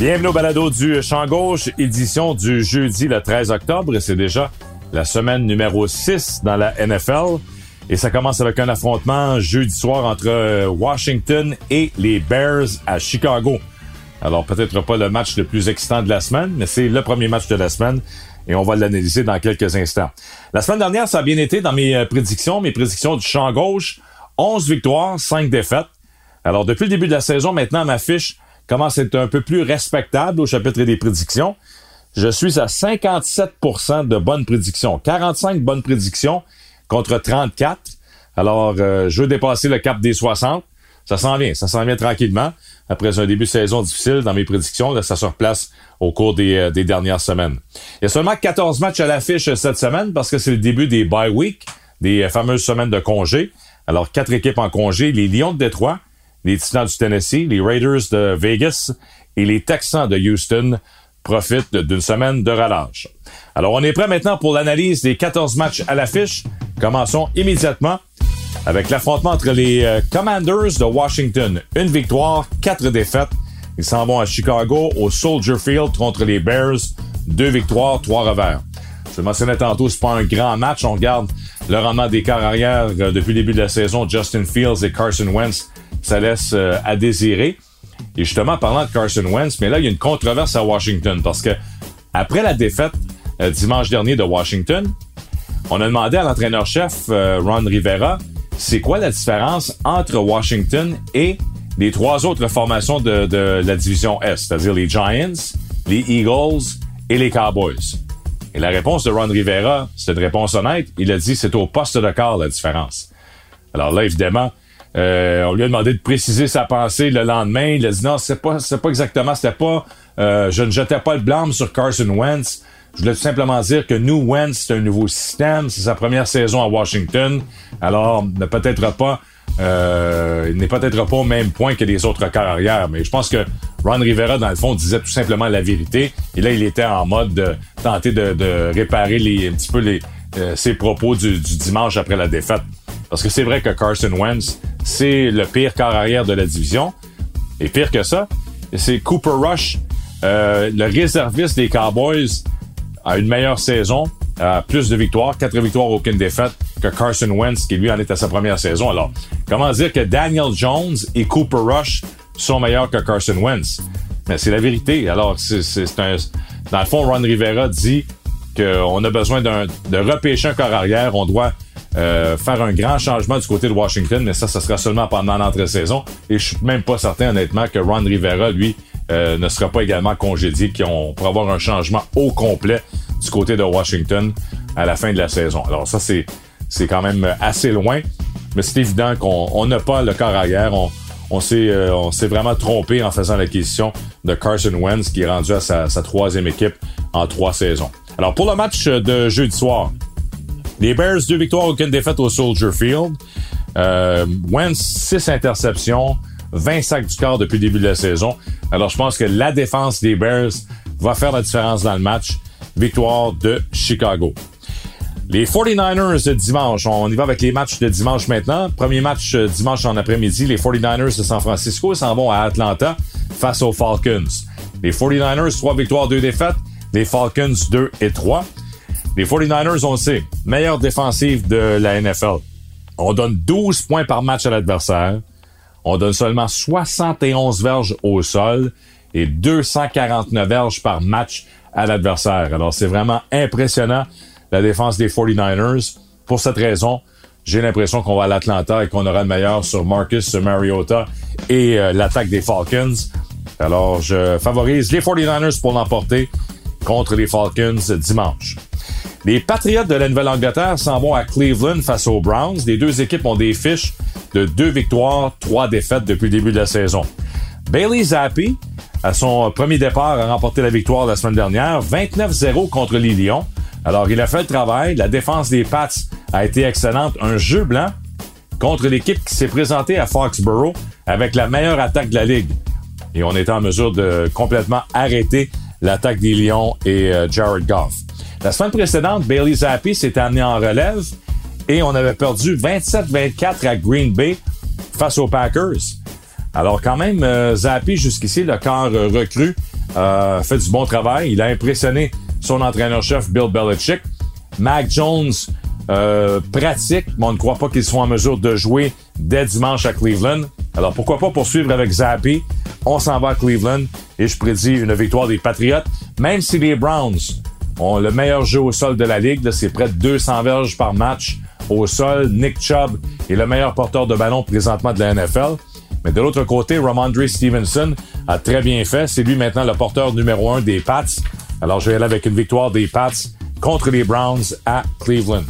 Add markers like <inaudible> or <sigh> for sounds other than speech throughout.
Bienvenue au balado du Champ Gauche, édition du jeudi le 13 octobre. C'est déjà la semaine numéro 6 dans la NFL. Et ça commence avec un affrontement jeudi soir entre euh, Washington et les Bears à Chicago. Alors peut-être pas le match le plus excitant de la semaine, mais c'est le premier match de la semaine et on va l'analyser dans quelques instants. La semaine dernière, ça a bien été dans mes euh, prédictions, mes prédictions du champ gauche. 11 victoires, 5 défaites. Alors depuis le début de la saison, maintenant ma fiche commence à être un peu plus respectable au chapitre des prédictions. Je suis à 57% de bonnes prédictions. 45 bonnes prédictions contre 34. Alors, euh, je veux dépasser le cap des 60. Ça s'en vient, ça s'en vient tranquillement. Après un début de saison difficile dans mes prédictions, là, ça se replace au cours des, euh, des dernières semaines. Il y a seulement 14 matchs à l'affiche cette semaine parce que c'est le début des bye week, des euh, fameuses semaines de congé. Alors, quatre équipes en congé, les Lions de Détroit, les Titans du Tennessee, les Raiders de Vegas et les Texans de Houston profitent d'une semaine de relâche. Alors, on est prêt maintenant pour l'analyse des 14 matchs à l'affiche. Commençons immédiatement avec l'affrontement entre les euh, Commanders de Washington. Une victoire, quatre défaites. Ils s'en vont à Chicago au Soldier Field contre les Bears. Deux victoires, trois revers. Je mentionnais tantôt, c'est pas un grand match. On regarde le rendement des quarts arrière euh, depuis le début de la saison. Justin Fields et Carson Wentz, ça laisse euh, à désirer. Et justement, parlant de Carson Wentz, mais là, il y a une controverse à Washington parce que après la défaite dimanche dernier de Washington, on a demandé à l'entraîneur-chef Ron Rivera, c'est quoi la différence entre Washington et les trois autres formations de, de la division Est, c'est-à-dire les Giants, les Eagles et les Cowboys? Et la réponse de Ron Rivera, c'est une réponse honnête. Il a dit c'est au poste de quart la différence. Alors là, évidemment, euh, on lui a demandé de préciser sa pensée le lendemain. Il a dit non, c'est pas, c'est pas exactement, c'était pas, euh, je ne jetais pas le blâme sur Carson Wentz. Je voulais tout simplement dire que nous, Wentz, c'est un nouveau système, c'est sa première saison à Washington. Alors, ne peut-être pas, euh, il n'est peut-être pas au même point que les autres carrières, mais je pense que Ron Rivera, dans le fond, disait tout simplement la vérité. Et là, il était en mode de tenter de, de réparer les, un petit peu les, euh, ses propos du, du dimanche après la défaite. Parce que c'est vrai que Carson Wentz, c'est le pire quart arrière de la division. Et pire que ça, c'est Cooper Rush, euh, le réserviste des Cowboys, a une meilleure saison, a plus de victoires, quatre victoires, aucune défaite, que Carson Wentz, qui lui en est à sa première saison. Alors, comment dire que Daniel Jones et Cooper Rush sont meilleurs que Carson Wentz? Mais c'est la vérité. Alors, c'est un... Dans le fond, Ron Rivera dit qu'on a besoin d'un de repêcher un corps arrière. On doit euh, faire un grand changement du côté de Washington, mais ça, ça sera seulement pendant l'entre-saison. Et je suis même pas certain, honnêtement, que Ron Rivera, lui, euh, ne sera pas également congédié, qu'on pourra avoir un changement au complet du côté de Washington à la fin de la saison. Alors ça, c'est c'est quand même assez loin, mais c'est évident qu'on on n'a pas le corps arrière. On, on s'est euh, on s'est vraiment trompé en faisant l'acquisition de Carson Wentz, qui est rendu à sa, sa troisième équipe en trois saisons. Alors pour le match de jeudi soir, les Bears, deux victoires, aucune défaite au Soldier Field. Euh, Wentz, six interceptions, 20 sacs du corps depuis le début de la saison. Alors, je pense que la défense des Bears va faire la différence dans le match. Victoire de Chicago. Les 49ers de dimanche, on y va avec les matchs de dimanche maintenant. Premier match euh, dimanche en après-midi, les 49ers de San Francisco s'en vont à Atlanta face aux Falcons. Les 49ers, 3 victoires, 2 défaites. Les Falcons, 2 et 3. Les 49ers, on le sait, meilleure défensive de la NFL. On donne 12 points par match à l'adversaire. On donne seulement 71 verges au sol et 249 verges par match à l'adversaire. Alors, c'est vraiment impressionnant, la défense des 49ers. Pour cette raison, j'ai l'impression qu'on va à l'Atlanta et qu'on aura le meilleur sur Marcus Mariota et euh, l'attaque des Falcons. Alors, je favorise les 49ers pour l'emporter contre les Falcons dimanche. Les Patriots de la Nouvelle-Angleterre s'en vont à Cleveland face aux Browns. Les deux équipes ont des fiches de deux victoires, trois défaites depuis le début de la saison. Bailey Zappi, à son premier départ, a remporté la victoire la semaine dernière, 29-0 contre les Lions. Alors, il a fait le travail. La défense des Pats a été excellente. Un jeu blanc contre l'équipe qui s'est présentée à Foxborough avec la meilleure attaque de la Ligue. Et on était en mesure de complètement arrêter l'attaque des Lions et euh, Jared Goff. La semaine précédente, Bailey Zappi s'était amené en relève et on avait perdu 27-24 à Green Bay face aux Packers. Alors quand même, euh, Zappi jusqu'ici, le corps euh, recru, euh, fait du bon travail. Il a impressionné son entraîneur-chef Bill Belichick. Mac Jones pratique, mais on ne croit pas qu'ils soient en mesure de jouer dès dimanche à Cleveland. Alors pourquoi pas poursuivre avec Zappi? On s'en va à Cleveland et je prédis une victoire des Patriots, même si les Browns le meilleur jeu au sol de la ligue. C'est près de 200 verges par match au sol. Nick Chubb est le meilleur porteur de ballon présentement de la NFL. Mais de l'autre côté, Ramondre Stevenson a très bien fait. C'est lui maintenant le porteur numéro un des Pats. Alors je vais aller avec une victoire des Pats contre les Browns à Cleveland.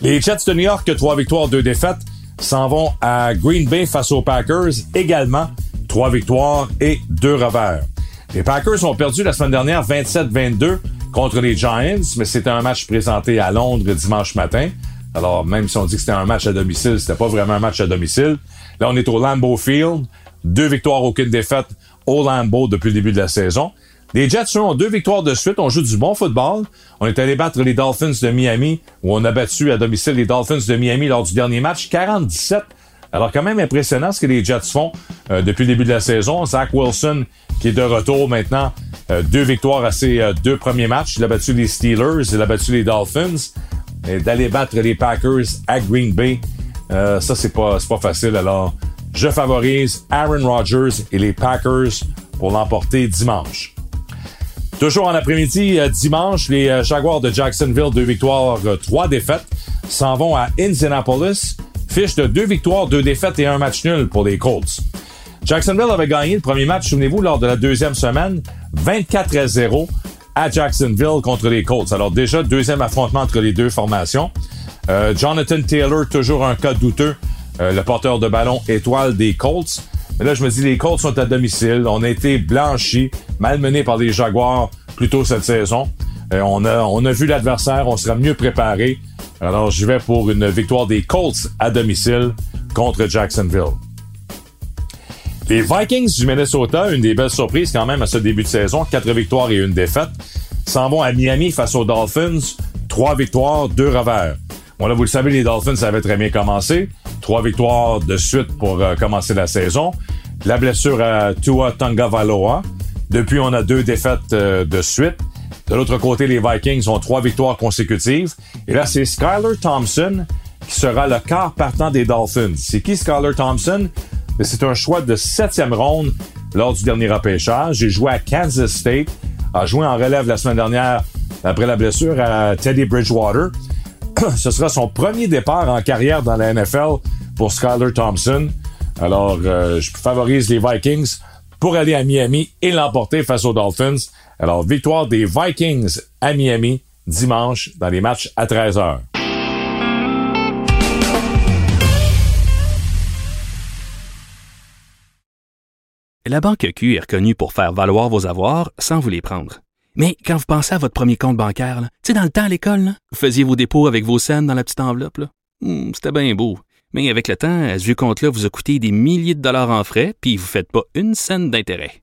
Les Jets de New York, trois victoires, deux défaites, s'en vont à Green Bay face aux Packers, également trois victoires et deux revers. Les Packers ont perdu la semaine dernière 27-22 contre les Giants, mais c'était un match présenté à Londres dimanche matin. Alors, même si on dit que c'était un match à domicile, c'était pas vraiment un match à domicile. Là, on est au Lambeau Field. Deux victoires, aucune défaite au Lambeau depuis le début de la saison. Les Jets ont deux victoires de suite. On joue du bon football. On est allé battre les Dolphins de Miami, où on a battu à domicile les Dolphins de Miami lors du dernier match, 47 alors, quand même impressionnant ce que les Jets font euh, depuis le début de la saison. Zach Wilson, qui est de retour maintenant, euh, deux victoires à ses euh, deux premiers matchs. Il a battu les Steelers, il a battu les Dolphins. Et d'aller battre les Packers à Green Bay, ça, c'est pas, pas facile. Alors, je favorise Aaron Rodgers et les Packers pour l'emporter dimanche. Toujours en après-midi, dimanche, les Jaguars de Jacksonville, deux victoires, trois défaites, s'en vont à Indianapolis Fiche de deux victoires, deux défaites et un match nul pour les Colts. Jacksonville avait gagné le premier match, souvenez-vous, lors de la deuxième semaine, 24 à 0 à Jacksonville contre les Colts. Alors déjà, deuxième affrontement entre les deux formations. Euh, Jonathan Taylor, toujours un cas douteux, euh, le porteur de ballon étoile des Colts. Mais là, je me dis, les Colts sont à domicile. On a été blanchis, malmenés par les Jaguars plus tôt cette saison. Euh, on, a, on a vu l'adversaire, on sera mieux préparé. Alors, je vais pour une victoire des Colts à domicile contre Jacksonville. Les Vikings du Minnesota, une des belles surprises quand même à ce début de saison, quatre victoires et une défaite, s'en vont à Miami face aux Dolphins, trois victoires, deux revers. Bon là, vous le savez, les Dolphins avait très bien commencé, trois victoires de suite pour euh, commencer la saison. La blessure à Tua Valoa. Depuis, on a deux défaites euh, de suite. De l'autre côté, les Vikings ont trois victoires consécutives. Et là, c'est Skyler Thompson qui sera le quart partant des Dolphins. C'est qui Skyler Thompson? Ben, c'est un choix de septième ronde lors du dernier repêchage. J'ai joué à Kansas State, a joué en relève la semaine dernière après la blessure à Teddy Bridgewater. <clears throat> Ce sera son premier départ en carrière dans la NFL pour Skyler Thompson. Alors, euh, je favorise les Vikings pour aller à Miami et l'emporter face aux Dolphins. Alors, victoire des Vikings à Miami dimanche dans les matchs à 13h. La Banque Q est reconnue pour faire valoir vos avoirs sans vous les prendre. Mais quand vous pensez à votre premier compte bancaire, tu sais, dans le temps à l'école, vous faisiez vos dépôts avec vos scènes dans la petite enveloppe. Hmm, c'était bien beau. Mais avec le temps, à ce compte-là vous a coûté des milliers de dollars en frais, puis vous ne faites pas une scène d'intérêt.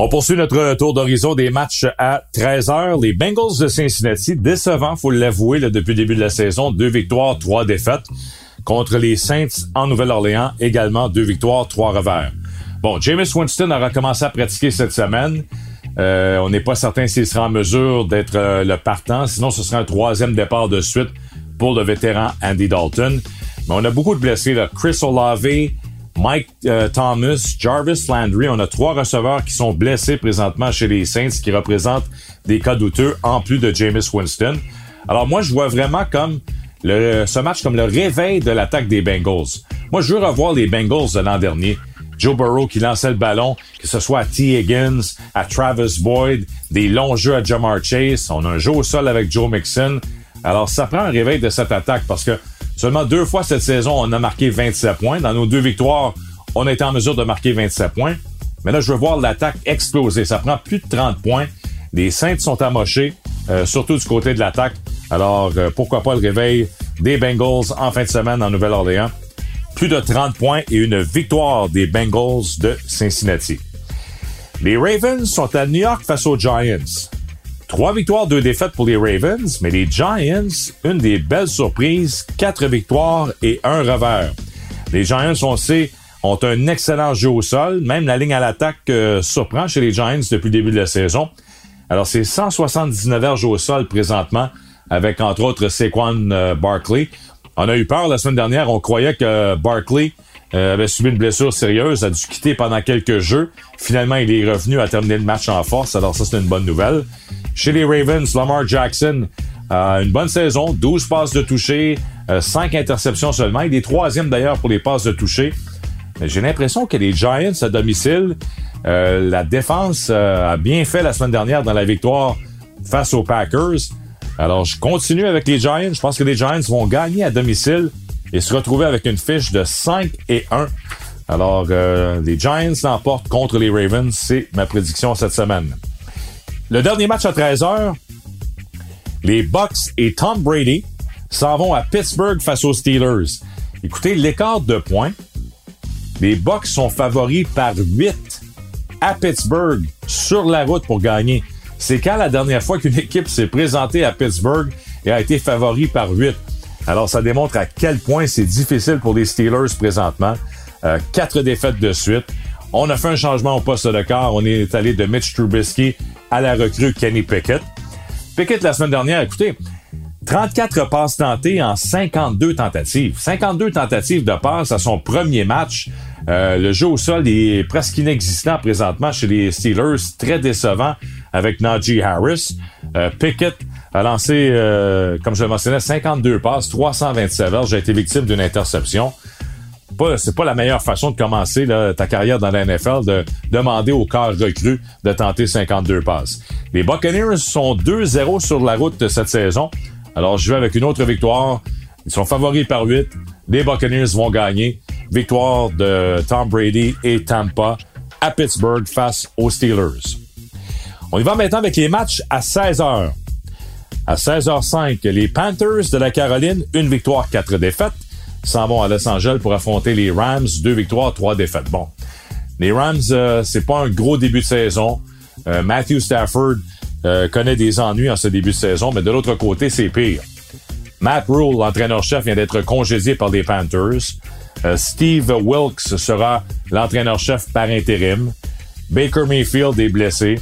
On poursuit notre tour d'horizon des matchs à 13h. Les Bengals de Cincinnati, décevants, faut l'avouer, depuis le début de la saison. Deux victoires, trois défaites. Contre les Saints en Nouvelle-Orléans, également deux victoires, trois revers. Bon, James Winston aura commencé à pratiquer cette semaine. Euh, on n'est pas certain s'il sera en mesure d'être euh, le partant. Sinon, ce sera un troisième départ de suite pour le vétéran Andy Dalton. Mais on a beaucoup de blessés. Là. Chris Olave, Mike euh, Thomas, Jarvis Landry. On a trois receveurs qui sont blessés présentement chez les Saints, qui représentent des cas douteux en plus de Jameis Winston. Alors moi, je vois vraiment comme ce match comme le réveil de l'attaque des Bengals. Moi, je veux revoir les Bengals de l'an dernier. Joe Burrow qui lançait le ballon, que ce soit à T. Higgins, à Travis Boyd, des longs jeux à Jamar Chase. On a un jeu au sol avec Joe Mixon. Alors, ça prend un réveil de cette attaque parce que Seulement deux fois cette saison, on a marqué 27 points. Dans nos deux victoires, on a été en mesure de marquer 27 points. Mais là, je veux voir l'attaque exploser. Ça prend plus de 30 points. Les Saints sont amochés, euh, surtout du côté de l'attaque. Alors, euh, pourquoi pas le réveil des Bengals en fin de semaine en Nouvelle-Orléans? Plus de 30 points et une victoire des Bengals de Cincinnati. Les Ravens sont à New York face aux Giants. Trois victoires, deux défaites pour les Ravens, mais les Giants, une des belles surprises, quatre victoires et un revers. Les Giants, on sait, ont un excellent jeu au sol. Même la ligne à l'attaque euh, surprend chez les Giants depuis le début de la saison. Alors, c'est 179 verges au sol présentement, avec entre autres Saquon euh, Barkley. On a eu peur la semaine dernière. On croyait que Barkley euh, avait subi une blessure sérieuse, a dû quitter pendant quelques jeux. Finalement, il est revenu à terminer le match en force. Alors ça, c'est une bonne nouvelle. Chez les Ravens, Lamar Jackson une bonne saison, 12 passes de toucher, 5 euh, interceptions seulement. Il est troisième d'ailleurs pour les passes de toucher. J'ai l'impression que les Giants à domicile, euh, la défense a bien fait la semaine dernière dans la victoire face aux Packers. Alors, je continue avec les Giants. Je pense que les Giants vont gagner à domicile et se retrouver avec une fiche de 5 et 1. Alors, euh, les Giants l'emportent contre les Ravens. C'est ma prédiction cette semaine. Le dernier match à 13h, les Bucks et Tom Brady s'en vont à Pittsburgh face aux Steelers. Écoutez, l'écart de points. Les Bucks sont favoris par 8 à Pittsburgh sur la route pour gagner. C'est quand la dernière fois qu'une équipe s'est présentée à Pittsburgh et a été favori par 8. Alors, ça démontre à quel point c'est difficile pour les Steelers présentement. Euh, quatre défaites de suite. On a fait un changement au poste de quart. On est allé de Mitch Trubisky à la recrue Kenny Pickett. Pickett, la semaine dernière, écoutez, 34 passes tentées en 52 tentatives. 52 tentatives de passes à son premier match. Euh, le jeu au sol est presque inexistant présentement chez les Steelers. Très décevant avec Najee Harris. Euh, Pickett a lancé, euh, comme je le mentionnais, 52 passes, 327 verges. J'ai été victime d'une interception. C'est pas la meilleure façon de commencer ta carrière dans la NFL, de demander au corps recru de tenter 52 passes. Les Buccaneers sont 2-0 sur la route de cette saison. Alors, je vais avec une autre victoire. Ils sont favoris par 8. Les Buccaneers vont gagner. Victoire de Tom Brady et Tampa à Pittsburgh face aux Steelers. On y va maintenant avec les matchs à 16 h à 16h05, les Panthers de la Caroline, une victoire, quatre défaites, s'en vont à Los Angeles pour affronter les Rams, deux victoires, trois défaites. Bon, les Rams, euh, c'est pas un gros début de saison. Euh, Matthew Stafford euh, connaît des ennuis en ce début de saison, mais de l'autre côté, c'est pire. Matt Rule, l'entraîneur-chef, vient d'être congédié par les Panthers. Steve Wilkes sera l'entraîneur-chef par intérim. Baker Mayfield est blessé.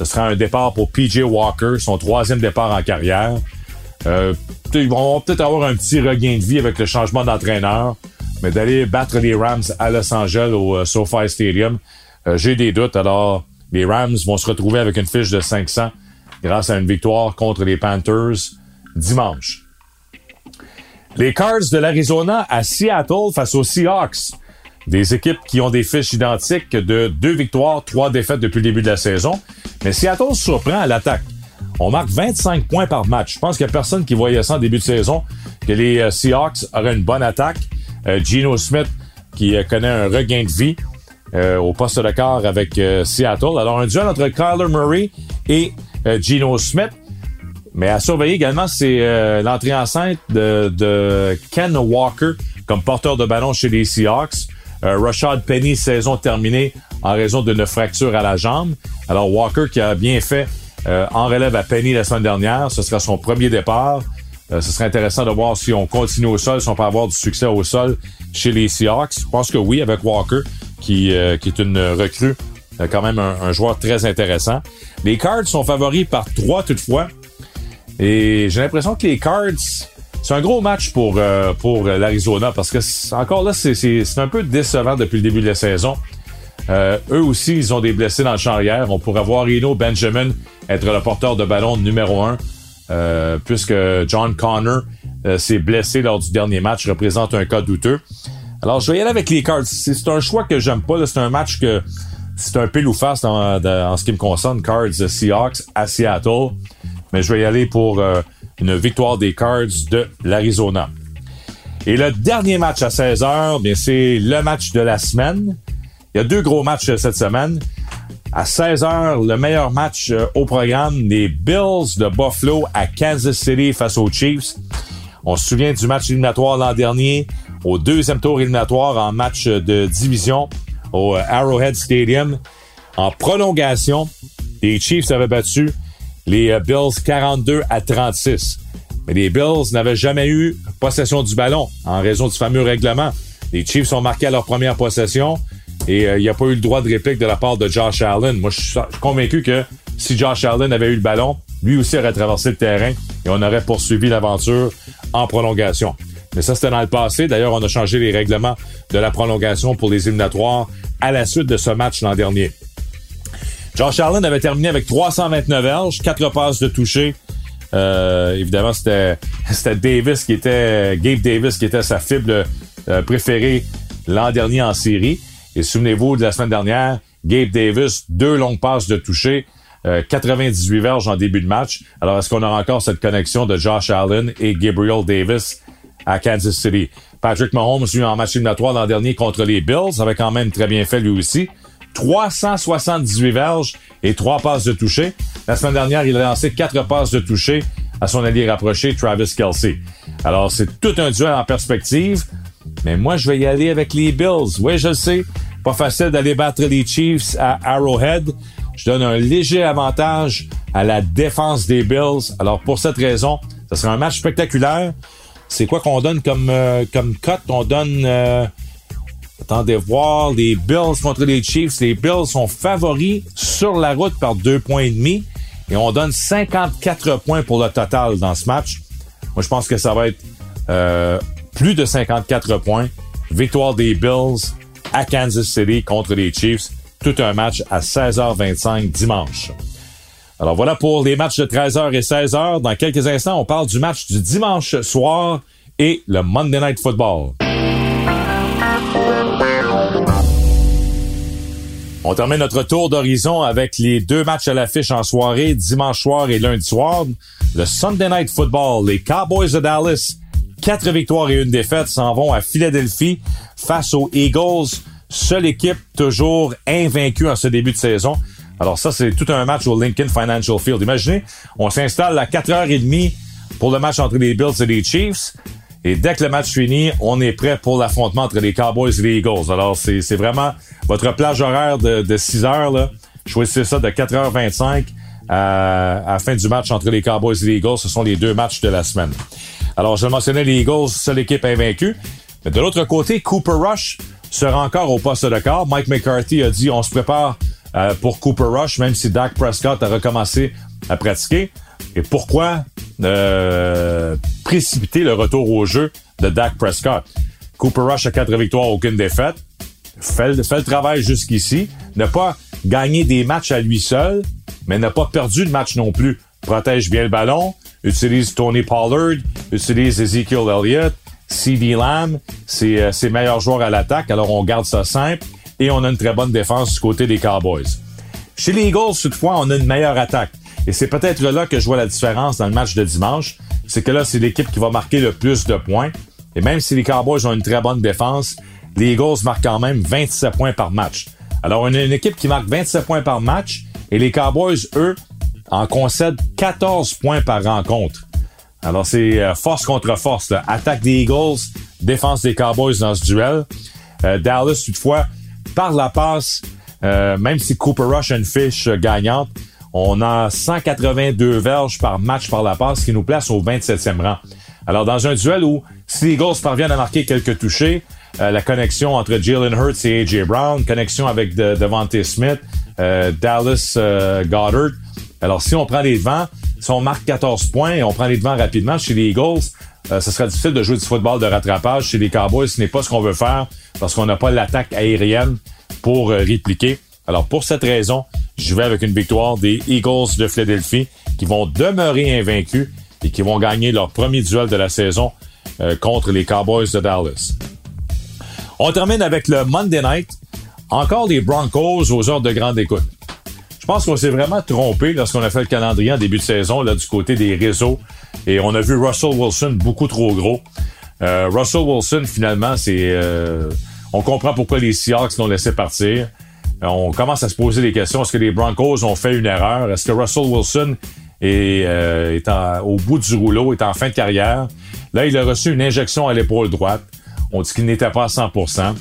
Ce sera un départ pour PJ Walker, son troisième départ en carrière. Euh, ils vont peut-être avoir un petit regain de vie avec le changement d'entraîneur, mais d'aller battre les Rams à Los Angeles au euh, SoFi Stadium, euh, j'ai des doutes. Alors, les Rams vont se retrouver avec une fiche de 500 grâce à une victoire contre les Panthers dimanche. Les Cards de l'Arizona à Seattle face aux Seahawks. Des équipes qui ont des fiches identiques de deux victoires, trois défaites depuis le début de la saison. Mais Seattle surprend à l'attaque. On marque 25 points par match. Je pense qu'il n'y a personne qui voyait ça en début de saison, que les euh, Seahawks auraient une bonne attaque. Euh, Geno Smith qui euh, connaît un regain de vie au poste de quart avec Seattle. Alors un duel entre Kyler Murray et Geno Smith. Mais à surveiller également, c'est l'entrée enceinte de, Ken Walker comme porteur de ballon chez les Seahawks. Rashad Penny, saison terminée en raison d'une fracture à la jambe. Alors Walker qui a bien fait euh, en relève à Penny la semaine dernière. Ce sera son premier départ. Euh, ce serait intéressant de voir si on continue au sol, si on peut avoir du succès au sol chez les Seahawks. Je pense que oui, avec Walker, qui, euh, qui est une recrue, quand même un, joueur très intéressant. Les Cards sont favoris par trois toutefois. Et j'ai l'impression que les Cards, c'est un gros match pour, pour l'Arizona parce que encore là, c'est un peu décevant depuis le début de la saison. Euh, eux aussi, ils ont des blessés dans le champ arrière. On pourrait voir Eno Benjamin être le porteur de ballon numéro un, euh, puisque John Connor euh, s'est blessé lors du dernier match, représente un cas douteux. Alors, je vais y aller avec les Cards. C'est un choix que j'aime pas. C'est un match que c'est un pile ou face en ce qui me concerne. Cards Seahawks à Seattle. Mais je vais y aller pour une victoire des Cards de l'Arizona. Et le dernier match à 16h, bien c'est le match de la semaine. Il y a deux gros matchs euh, cette semaine. À 16h, le meilleur match euh, au programme, les Bills de Buffalo à Kansas City face aux Chiefs. On se souvient du match éliminatoire l'an dernier, au deuxième tour éliminatoire en match de division au euh, Arrowhead Stadium. En prolongation, les Chiefs avaient battu les Bills 42 à 36. Mais les Bills n'avaient jamais eu possession du ballon en raison du fameux règlement. Les Chiefs ont marqué leur première possession. Et euh, il n'y a pas eu le droit de réplique de la part de Josh Allen. Moi, je suis convaincu que si Josh Allen avait eu le ballon, lui aussi aurait traversé le terrain et on aurait poursuivi l'aventure en prolongation. Mais ça, c'était dans le passé. D'ailleurs, on a changé les règlements de la prolongation pour les éliminatoires à la suite de ce match l'an dernier. Josh Allen avait terminé avec 329 verges, 4 passes de toucher. Euh, évidemment, <laughs> c'était, Davis qui était, Gabe Davis qui était sa fibre euh, préférée l'an dernier en série. Et souvenez-vous de la semaine dernière, Gabe Davis, deux longues passes de toucher, 98 euh, verges en début de match. Alors, est-ce qu'on aura encore cette connexion de Josh Allen et Gabriel Davis à Kansas City? Patrick Mahomes, lui, en match éliminatoire l'an dernier contre les Bills, avait quand même très bien fait lui aussi. 378 verges et trois passes de toucher. La semaine dernière, il a lancé quatre passes de toucher à son allié rapproché, Travis Kelsey. Alors, c'est tout un duel en perspective. Mais moi, je vais y aller avec les Bills. Oui, je sais. Pas facile d'aller battre les Chiefs à Arrowhead. Je donne un léger avantage à la défense des Bills. Alors, pour cette raison, ce sera un match spectaculaire. C'est quoi qu'on donne comme, euh, comme? On donne... Euh, attendez voir. Les Bills contre les Chiefs. Les Bills sont favoris sur la route par deux points et demi. Et on donne 54 points pour le total dans ce match. Moi, je pense que ça va être euh, plus de 54 points. Victoire des Bills à Kansas City contre les Chiefs. Tout un match à 16h25 dimanche. Alors voilà pour les matchs de 13h et 16h. Dans quelques instants, on parle du match du dimanche soir et le Monday Night Football. On termine notre tour d'horizon avec les deux matchs à l'affiche en soirée, dimanche soir et lundi soir. Le Sunday Night Football, les Cowboys de Dallas Quatre victoires et une défaite s'en vont à Philadelphie face aux Eagles. Seule équipe toujours invaincue en ce début de saison. Alors ça, c'est tout un match au Lincoln Financial Field. Imaginez, on s'installe à 4h30 pour le match entre les Bills et les Chiefs. Et dès que le match finit, on est prêt pour l'affrontement entre les Cowboys et les Eagles. Alors, c'est vraiment votre plage horaire de, de 6 heures. Là. Choisissez ça de 4h25 à, à la fin du match entre les Cowboys et les Eagles. Ce sont les deux matchs de la semaine. Alors, je mentionnais les Eagles, seule équipe invaincue. Mais de l'autre côté, Cooper Rush sera encore au poste de quart. Mike McCarthy a dit on se prépare euh, pour Cooper Rush, même si Dak Prescott a recommencé à pratiquer. Et pourquoi euh, précipiter le retour au jeu de Dak Prescott? Cooper Rush a quatre victoires, aucune défaite. Fait, le travail jusqu'ici. N'a pas gagné des matchs à lui seul, mais n'a pas perdu de match non plus. Protège bien le ballon, utilise Tony Pollard, utilise Ezekiel Elliott, CD Lamb, c'est euh, ses meilleurs joueurs à l'attaque, alors on garde ça simple et on a une très bonne défense du côté des Cowboys. Chez les Eagles, toutefois, on a une meilleure attaque. Et c'est peut-être là que je vois la différence dans le match de dimanche. C'est que là, c'est l'équipe qui va marquer le plus de points. Et même si les Cowboys ont une très bonne défense, les Eagles marquent quand même 27 points par match. Alors, on a une équipe qui marque 27 points par match et les Cowboys, eux, en concèdent 14 points par rencontre. Alors, c'est euh, force contre force. Attaque des Eagles, défense des Cowboys dans ce duel. Euh, Dallas, toutefois, par la passe, euh, même si Cooper Rush a une fiche gagnante, on a 182 verges par match par la passe, qui nous place au 27e rang. Alors, dans un duel où si les Eagles parviennent à marquer quelques touchés, la connexion entre Jalen Hurts et A.J. Brown, connexion avec de, Smith, Dallas Goddard. Alors, si on prend les devants, si on marque 14 points et on prend les devants rapidement chez les Eagles, euh, ce sera difficile de jouer du football de rattrapage chez les Cowboys. Ce n'est pas ce qu'on veut faire parce qu'on n'a pas l'attaque aérienne pour euh, répliquer. Alors pour cette raison, je vais avec une victoire des Eagles de Philadelphie qui vont demeurer invaincus et qui vont gagner leur premier duel de la saison euh, contre les Cowboys de Dallas. On termine avec le Monday Night. Encore les Broncos aux heures de grande écoute. Je pense qu'on s'est vraiment trompé lorsqu'on a fait le calendrier en début de saison là, du côté des réseaux. Et on a vu Russell Wilson beaucoup trop gros. Euh, Russell Wilson, finalement, c'est... Euh, on comprend pourquoi les Seahawks l'ont laissé partir. Euh, on commence à se poser des questions. Est-ce que les Broncos ont fait une erreur? Est-ce que Russell Wilson est, est au bout du rouleau, est en fin de carrière? Là, il a reçu une injection à l'épaule droite. On dit qu'il n'était pas à 100%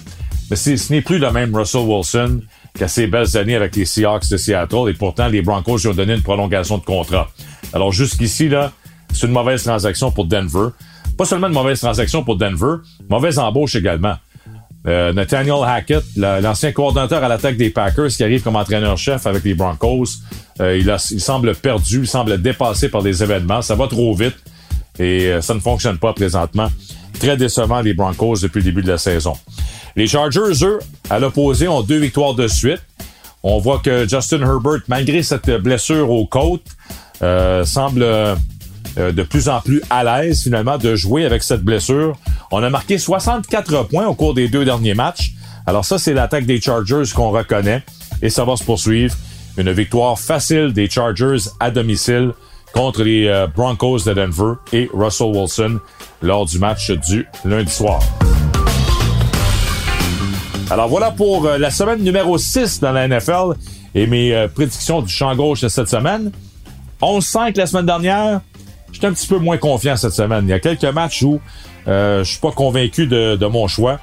Mais ce n'est plus le même Russell Wilson qu'à ses belles années avec les Seahawks de Seattle et pourtant les Broncos lui ont donné une prolongation de contrat. Alors jusqu'ici, là, c'est une mauvaise transaction pour Denver. Pas seulement une mauvaise transaction pour Denver, mauvaise embauche également. Euh, Nathaniel Hackett, l'ancien coordinateur à l'attaque des Packers qui arrive comme entraîneur-chef avec les Broncos, euh, il, semble perdu, il semble dépassé par des événements. Ça va trop vite et euh, ça ne fonctionne pas présentement. Très décevant les Broncos depuis le début de la saison. Les Chargers, eux, à l'opposé, ont deux victoires de suite. On voit que Justin Herbert, malgré cette blessure aux côtes, semble euh, de plus en plus à l'aise finalement de jouer avec cette blessure. On a marqué 64 points au cours des deux derniers matchs. Alors ça, c'est l'attaque des Chargers qu'on reconnaît et ça va se poursuivre. Une victoire facile des Chargers à domicile contre les euh, Broncos de Denver et Russell Wilson lors du match du lundi soir. Alors voilà pour euh, la semaine numéro 6 dans la NFL et mes prédictions du champ gauche de cette semaine. 11-5 la semaine dernière. J'étais un petit peu moins confiant cette semaine. Il y a quelques matchs où euh, je suis pas convaincu de, mon choix.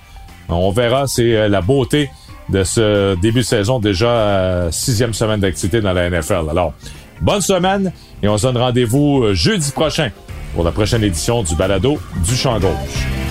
On verra, c'est euh, la beauté de ce début de saison, déjà sixième semaine d'activité dans la NFL. Alors, bonne semaine et on se donne rendez-vous jeudi prochain pour la prochaine édition du balado du champ gauche.